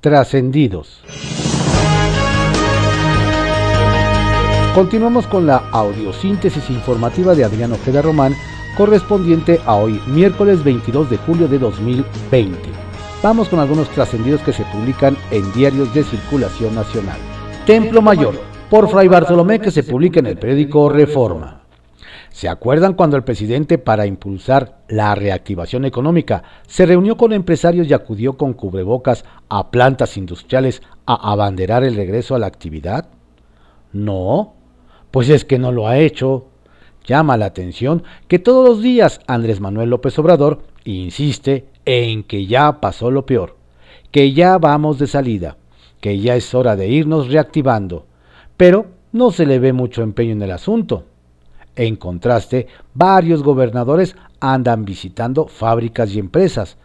trascendidos. Continuamos con la audiosíntesis informativa de Adriano Ojeda Román, correspondiente a hoy, miércoles 22 de julio de 2020. Vamos con algunos trascendidos que se publican en diarios de circulación nacional. Templo Mayor, por Fray Bartolomé, que se publica en el periódico Reforma. ¿Se acuerdan cuando el presidente, para impulsar la reactivación económica, se reunió con empresarios y acudió con cubrebocas a plantas industriales a abanderar el regreso a la actividad? No, pues es que no lo ha hecho. Llama la atención que todos los días Andrés Manuel López Obrador insiste en que ya pasó lo peor, que ya vamos de salida, que ya es hora de irnos reactivando, pero no se le ve mucho empeño en el asunto. En contraste, varios gobernadores andan visitando fábricas y empresas,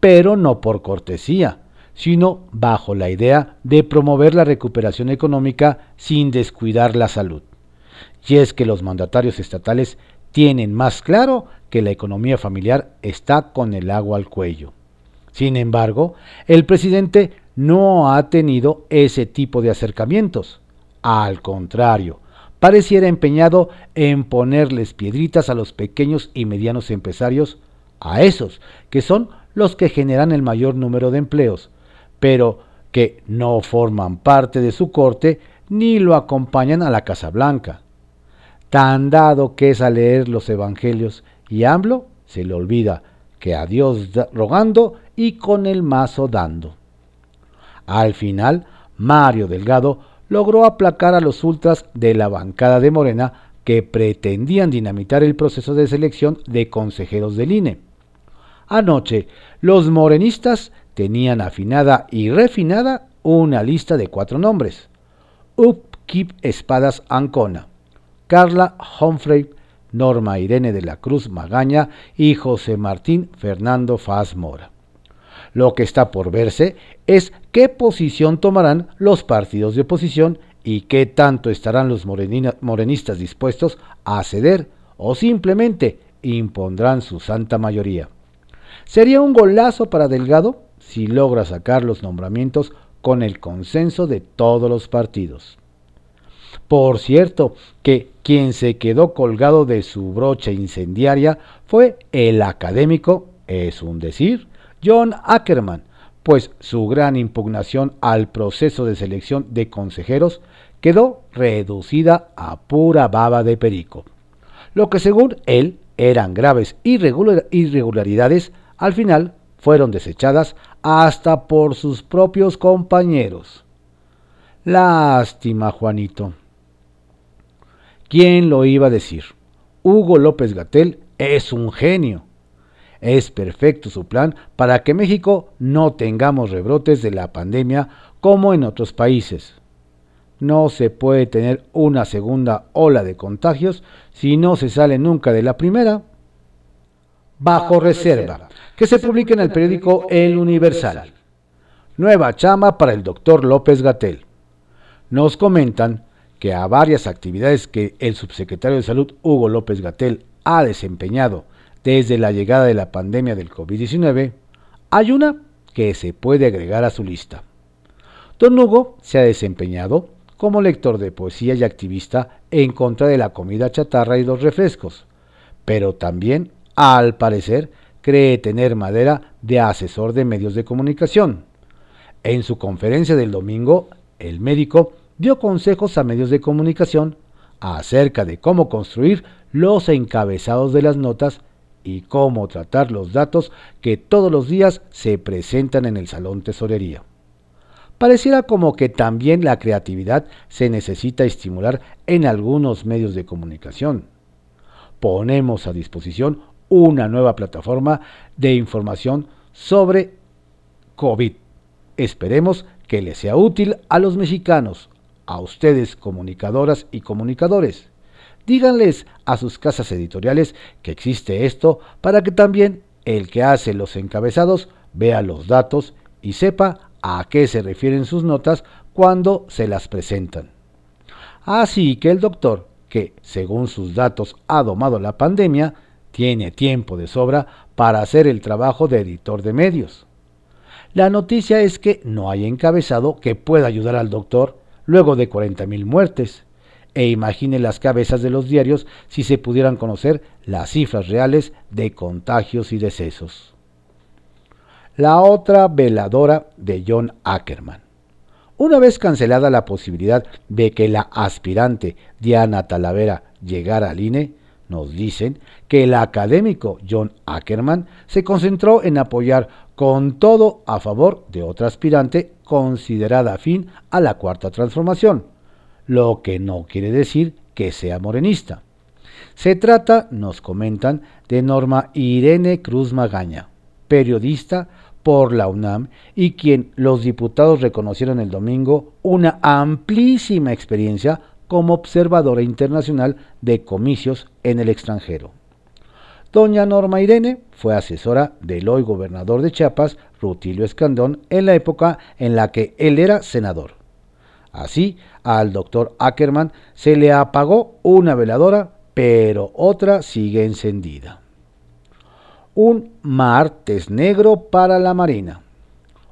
pero no por cortesía, sino bajo la idea de promover la recuperación económica sin descuidar la salud y es que los mandatarios estatales tienen más claro que la economía familiar está con el agua al cuello. Sin embargo, el presidente no ha tenido ese tipo de acercamientos. Al contrario, pareciera empeñado en ponerles piedritas a los pequeños y medianos empresarios, a esos que son los que generan el mayor número de empleos, pero que no forman parte de su corte ni lo acompañan a la Casa Blanca tan dado que es a leer los evangelios y AMLO se le olvida que a Dios rogando y con el mazo dando. Al final, Mario Delgado logró aplacar a los ultras de la bancada de Morena que pretendían dinamitar el proceso de selección de consejeros del INE. Anoche, los morenistas tenían afinada y refinada una lista de cuatro nombres. Upkeep Espadas Ancona, Carla Humphrey, Norma Irene de la Cruz Magaña y José Martín Fernando Faz Mora. Lo que está por verse es qué posición tomarán los partidos de oposición y qué tanto estarán los morenistas dispuestos a ceder o simplemente impondrán su santa mayoría. Sería un golazo para Delgado si logra sacar los nombramientos con el consenso de todos los partidos. Por cierto, que quien se quedó colgado de su brocha incendiaria fue el académico, es un decir, John Ackerman, pues su gran impugnación al proceso de selección de consejeros quedó reducida a pura baba de perico. Lo que según él eran graves irregularidades, al final fueron desechadas hasta por sus propios compañeros. Lástima, Juanito. ¿Quién lo iba a decir? Hugo López Gatel es un genio. Es perfecto su plan para que México no tengamos rebrotes de la pandemia como en otros países. No se puede tener una segunda ola de contagios si no se sale nunca de la primera. Bajo reserva, que se publica en el periódico El Universal. Nueva chama para el doctor López Gatel. Nos comentan que a varias actividades que el subsecretario de Salud Hugo López Gatel ha desempeñado desde la llegada de la pandemia del COVID-19, hay una que se puede agregar a su lista. Don Hugo se ha desempeñado como lector de poesía y activista en contra de la comida chatarra y los refrescos, pero también, al parecer, cree tener madera de asesor de medios de comunicación. En su conferencia del domingo, el médico dio consejos a medios de comunicación acerca de cómo construir los encabezados de las notas y cómo tratar los datos que todos los días se presentan en el salón tesorería. Pareciera como que también la creatividad se necesita estimular en algunos medios de comunicación. Ponemos a disposición una nueva plataforma de información sobre COVID. Esperemos que le sea útil a los mexicanos, a ustedes comunicadoras y comunicadores. Díganles a sus casas editoriales que existe esto para que también el que hace los encabezados vea los datos y sepa a qué se refieren sus notas cuando se las presentan. Así que el doctor, que según sus datos ha domado la pandemia, tiene tiempo de sobra para hacer el trabajo de editor de medios. La noticia es que no hay encabezado que pueda ayudar al doctor luego de 40.000 muertes. E imagine las cabezas de los diarios si se pudieran conocer las cifras reales de contagios y decesos. La otra veladora de John Ackerman. Una vez cancelada la posibilidad de que la aspirante Diana Talavera llegara al INE, nos dicen que el académico John Ackerman se concentró en apoyar con todo a favor de otra aspirante considerada afín a la cuarta transformación, lo que no quiere decir que sea morenista. Se trata, nos comentan, de Norma Irene Cruz Magaña, periodista por la UNAM y quien los diputados reconocieron el domingo una amplísima experiencia como observadora internacional de comicios en el extranjero. Doña Norma Irene fue asesora del hoy gobernador de Chiapas, Rutilio Escandón, en la época en la que él era senador. Así, al doctor Ackerman se le apagó una veladora, pero otra sigue encendida. Un martes negro para la Marina.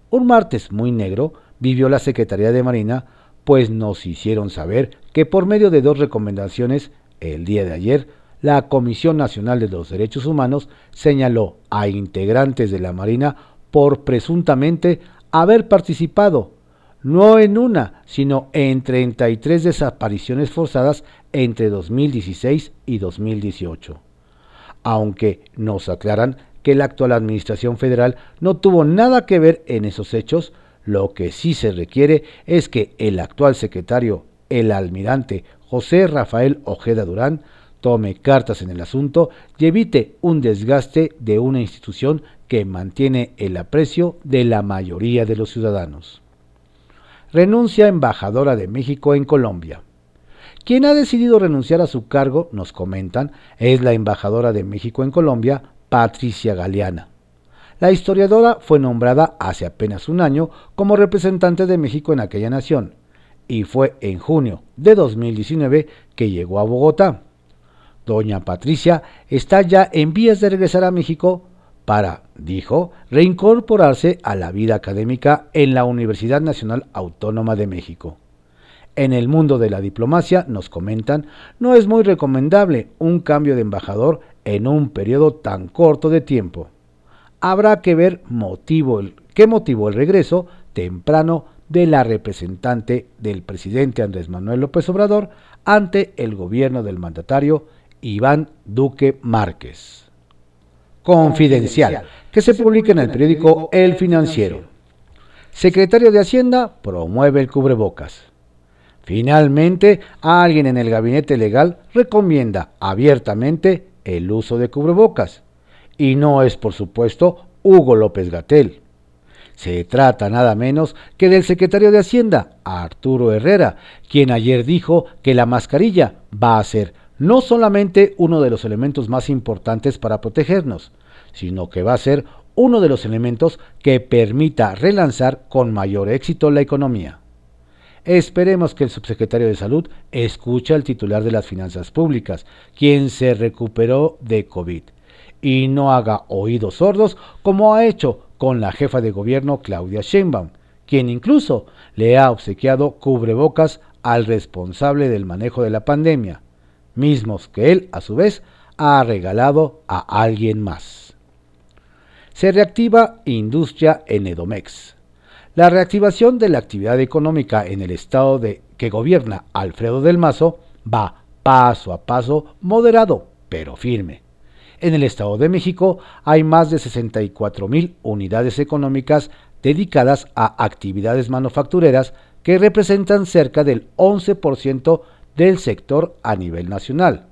Un martes muy negro vivió la Secretaría de Marina, pues nos hicieron saber que por medio de dos recomendaciones, el día de ayer, la Comisión Nacional de los Derechos Humanos señaló a integrantes de la Marina por presuntamente haber participado no en una, sino en 33 desapariciones forzadas entre 2016 y 2018. Aunque nos aclaran que la actual Administración Federal no tuvo nada que ver en esos hechos, lo que sí se requiere es que el actual secretario, el almirante José Rafael Ojeda Durán, tome cartas en el asunto y evite un desgaste de una institución que mantiene el aprecio de la mayoría de los ciudadanos. Renuncia embajadora de México en Colombia. Quien ha decidido renunciar a su cargo, nos comentan, es la embajadora de México en Colombia, Patricia Galeana. La historiadora fue nombrada hace apenas un año como representante de México en aquella nación, y fue en junio de 2019 que llegó a Bogotá. Doña Patricia está ya en vías de regresar a México para, dijo, reincorporarse a la vida académica en la Universidad Nacional Autónoma de México. En el mundo de la diplomacia, nos comentan, no es muy recomendable un cambio de embajador en un periodo tan corto de tiempo. Habrá que ver motivo, qué motivó el regreso temprano de la representante del presidente Andrés Manuel López Obrador ante el gobierno del mandatario Iván Duque Márquez. Confidencial, que se publica en el periódico El Financiero. Secretario de Hacienda promueve el cubrebocas. Finalmente, alguien en el gabinete legal recomienda abiertamente el uso de cubrebocas. Y no es, por supuesto, Hugo López Gatel. Se trata nada menos que del secretario de Hacienda, Arturo Herrera, quien ayer dijo que la mascarilla va a ser no solamente uno de los elementos más importantes para protegernos, sino que va a ser uno de los elementos que permita relanzar con mayor éxito la economía. Esperemos que el subsecretario de Salud escuche al titular de las finanzas públicas, quien se recuperó de COVID, y no haga oídos sordos como ha hecho con la jefa de gobierno Claudia Sheinbaum, quien incluso le ha obsequiado cubrebocas al responsable del manejo de la pandemia, mismos que él, a su vez, ha regalado a alguien más. Se reactiva industria en Edomex. La reactivación de la actividad económica en el estado de, que gobierna Alfredo del Mazo va paso a paso, moderado, pero firme. En el Estado de México hay más de 64 mil unidades económicas dedicadas a actividades manufactureras que representan cerca del 11% del sector a nivel nacional.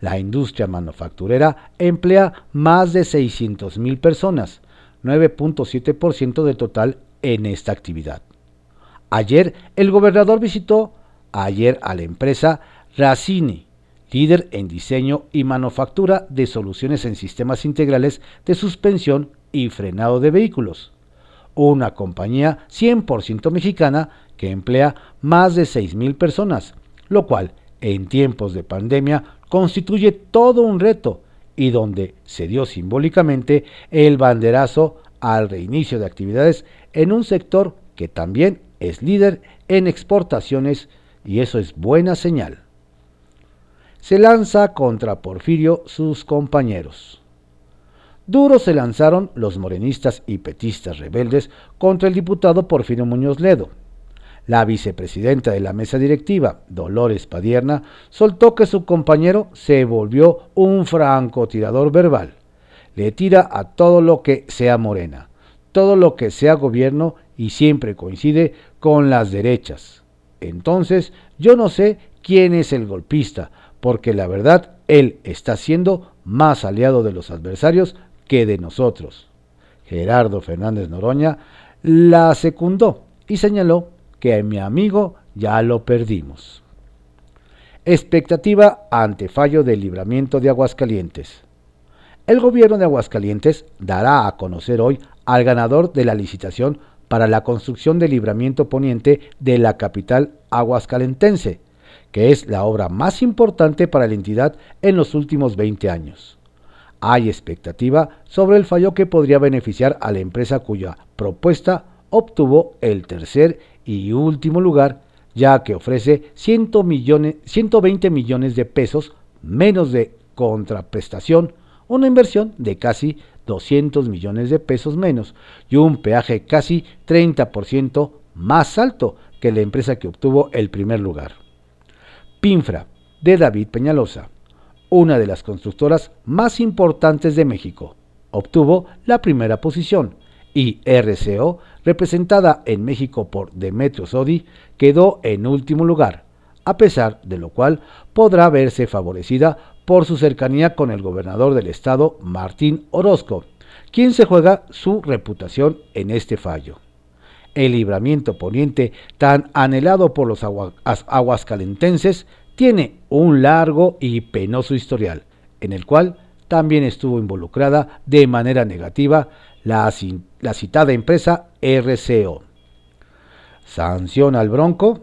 La industria manufacturera emplea más de 600.000 personas, 9.7% del total en esta actividad. Ayer el gobernador visitó ayer a la empresa Racini, líder en diseño y manufactura de soluciones en sistemas integrales de suspensión y frenado de vehículos, una compañía 100% mexicana que emplea más de 6.000 personas, lo cual en tiempos de pandemia constituye todo un reto y donde se dio simbólicamente el banderazo al reinicio de actividades en un sector que también es líder en exportaciones y eso es buena señal. Se lanza contra Porfirio sus compañeros. Duro se lanzaron los morenistas y petistas rebeldes contra el diputado Porfirio Muñoz Ledo. La vicepresidenta de la mesa directiva, Dolores Padierna, soltó que su compañero se volvió un francotirador verbal. Le tira a todo lo que sea morena, todo lo que sea gobierno y siempre coincide con las derechas. Entonces, yo no sé quién es el golpista, porque la verdad, él está siendo más aliado de los adversarios que de nosotros. Gerardo Fernández Noroña la secundó y señaló que a mi amigo ya lo perdimos. Expectativa ante fallo del libramiento de Aguascalientes. El gobierno de Aguascalientes dará a conocer hoy al ganador de la licitación para la construcción del libramiento poniente de la capital aguascalentense, que es la obra más importante para la entidad en los últimos 20 años. Hay expectativa sobre el fallo que podría beneficiar a la empresa cuya propuesta obtuvo el tercer y último lugar, ya que ofrece 100 millones, 120 millones de pesos menos de contraprestación, una inversión de casi 200 millones de pesos menos y un peaje casi 30% más alto que la empresa que obtuvo el primer lugar. Pinfra, de David Peñalosa, una de las constructoras más importantes de México, obtuvo la primera posición y RCO, representada en México por Demetrio Sodi, quedó en último lugar, a pesar de lo cual podrá verse favorecida por su cercanía con el gobernador del estado, Martín Orozco, quien se juega su reputación en este fallo. El libramiento poniente, tan anhelado por los aguascalentenses, tiene un largo y penoso historial, en el cual también estuvo involucrada de manera negativa la, la citada empresa RCO. Sanciona al Bronco.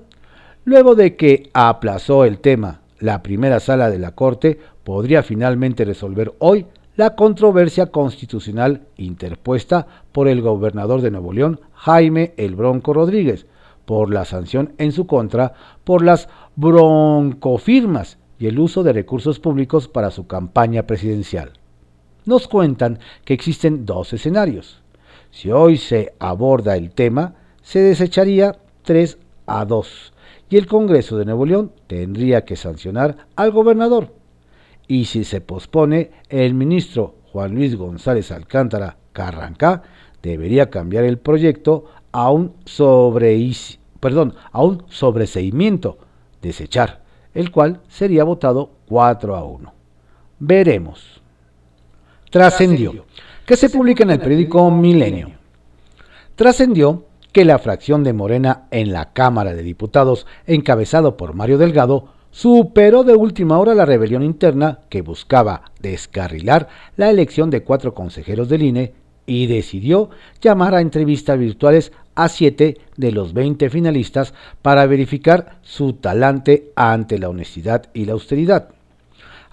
Luego de que aplazó el tema la primera sala de la Corte podría finalmente resolver hoy la controversia constitucional interpuesta por el gobernador de Nuevo León, Jaime El Bronco Rodríguez, por la sanción en su contra por las broncofirmas y el uso de recursos públicos para su campaña presidencial. Nos cuentan que existen dos escenarios. Si hoy se aborda el tema, se desecharía 3 a 2 y el Congreso de Nuevo León tendría que sancionar al gobernador. Y si se pospone, el ministro Juan Luis González Alcántara Carrancá debería cambiar el proyecto a un, sobre, perdón, a un sobreseimiento, desechar, el cual sería votado 4 a 1. Veremos. Trascendió, que se publica en el periódico Milenio. Trascendió que la fracción de Morena en la Cámara de Diputados, encabezado por Mario Delgado, superó de última hora la rebelión interna que buscaba descarrilar la elección de cuatro consejeros del INE y decidió llamar a entrevistas virtuales a siete de los 20 finalistas para verificar su talante ante la honestidad y la austeridad.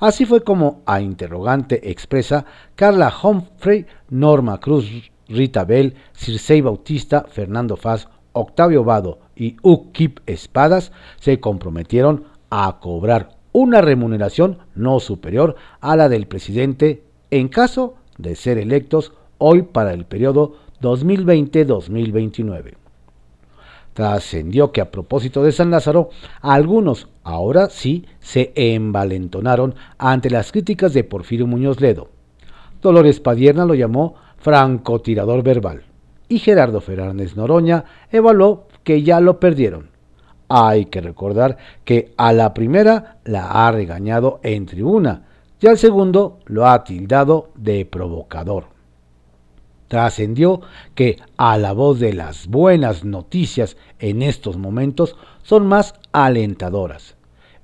Así fue como a interrogante expresa Carla Humphrey, Norma Cruz Rita Bell, Circei Bautista, Fernando Faz, Octavio Vado y Ukip Espadas se comprometieron a cobrar una remuneración no superior a la del presidente en caso de ser electos hoy para el periodo 2020-2029. Trascendió que a propósito de San Lázaro, algunos ahora sí se envalentonaron ante las críticas de Porfirio Muñoz Ledo. Dolores Padierna lo llamó francotirador verbal. Y Gerardo Fernández Noroña evaluó que ya lo perdieron. Hay que recordar que a la primera la ha regañado en tribuna y al segundo lo ha tildado de provocador. Trascendió que a la voz de las buenas noticias en estos momentos son más alentadoras.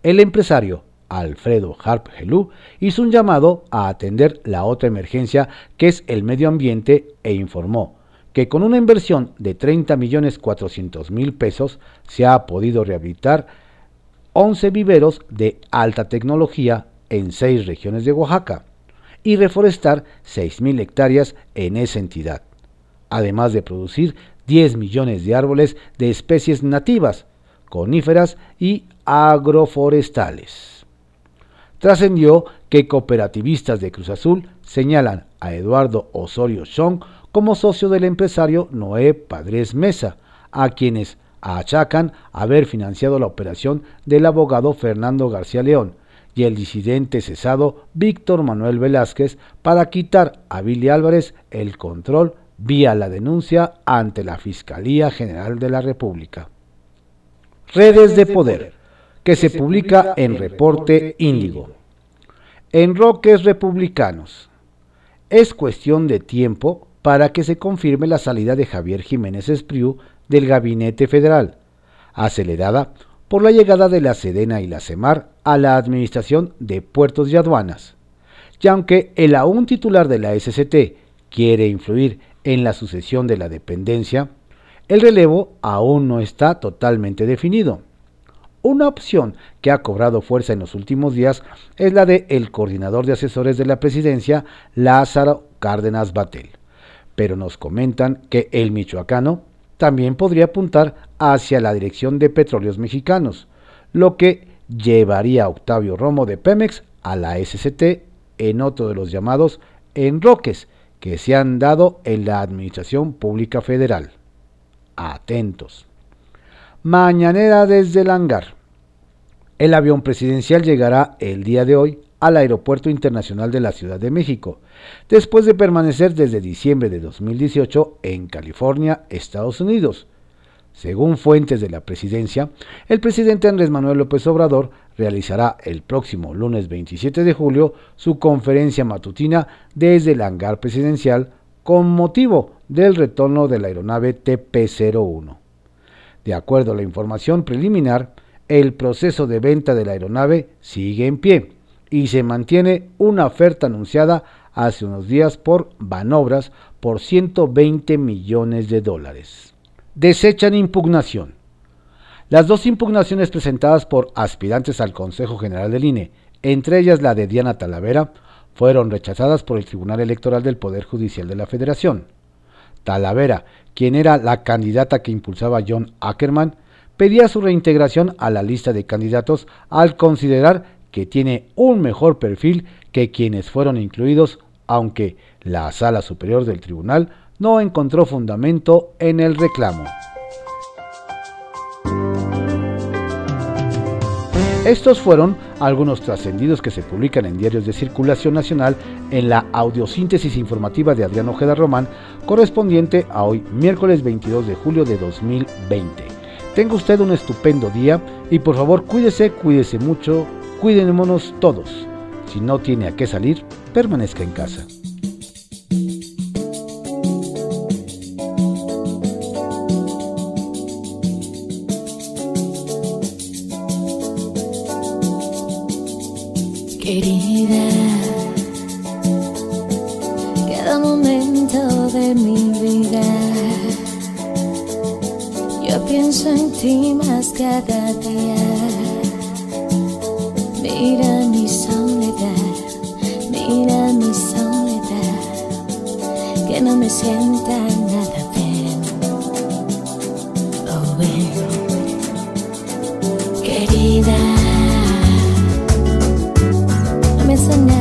El empresario Alfredo Harp Helú, hizo un llamado a atender la otra emergencia que es el medio ambiente e informó que con una inversión de 30 millones 400 mil pesos se ha podido rehabilitar 11 viveros de alta tecnología en seis regiones de Oaxaca y reforestar 6 mil hectáreas en esa entidad. además de producir 10 millones de árboles de especies nativas, coníferas y agroforestales. Trascendió que cooperativistas de Cruz Azul señalan a Eduardo Osorio Chong como socio del empresario Noé Padres Mesa, a quienes achacan haber financiado la operación del abogado Fernando García León y el disidente cesado Víctor Manuel Velázquez para quitar a Billy Álvarez el control vía la denuncia ante la Fiscalía General de la República. Redes de Poder, que se publica en Reporte Índigo. Enroques republicanos. Es cuestión de tiempo para que se confirme la salida de Javier Jiménez Espriu del Gabinete Federal, acelerada por la llegada de la Sedena y la CEMAR a la Administración de Puertos y Aduanas. Y aunque el aún titular de la SCT quiere influir en la sucesión de la dependencia, el relevo aún no está totalmente definido. Una opción que ha cobrado fuerza en los últimos días es la de el coordinador de asesores de la presidencia, Lázaro Cárdenas Batel. Pero nos comentan que el michoacano también podría apuntar hacia la dirección de petróleos mexicanos, lo que llevaría a Octavio Romo de Pemex a la SCT en otro de los llamados enroques que se han dado en la Administración Pública Federal. Atentos. Mañanera desde el hangar. El avión presidencial llegará el día de hoy al Aeropuerto Internacional de la Ciudad de México, después de permanecer desde diciembre de 2018 en California, Estados Unidos. Según fuentes de la presidencia, el presidente Andrés Manuel López Obrador realizará el próximo lunes 27 de julio su conferencia matutina desde el hangar presidencial con motivo del retorno de la aeronave TP-01. De acuerdo a la información preliminar, el proceso de venta de la aeronave sigue en pie y se mantiene una oferta anunciada hace unos días por Banobras por 120 millones de dólares. Desechan impugnación. Las dos impugnaciones presentadas por aspirantes al Consejo General del INE, entre ellas la de Diana Talavera, fueron rechazadas por el Tribunal Electoral del Poder Judicial de la Federación. Talavera, quien era la candidata que impulsaba John Ackerman, pedía su reintegración a la lista de candidatos al considerar que tiene un mejor perfil que quienes fueron incluidos, aunque la Sala Superior del Tribunal no encontró fundamento en el reclamo. Estos fueron algunos trascendidos que se publican en diarios de circulación nacional en la audiosíntesis informativa de Adrián Ojeda Román, correspondiente a hoy, miércoles 22 de julio de 2020. Tenga usted un estupendo día y por favor cuídese, cuídese mucho, Cuidémonos todos. Si no tiene a qué salir, permanezca en casa. Querida, cada momento de mi vida, yo pienso en ti más cada día. Mira mi soledad, mira mi soledad, que no me sienta nada bien. Oh, ven, querida, no me he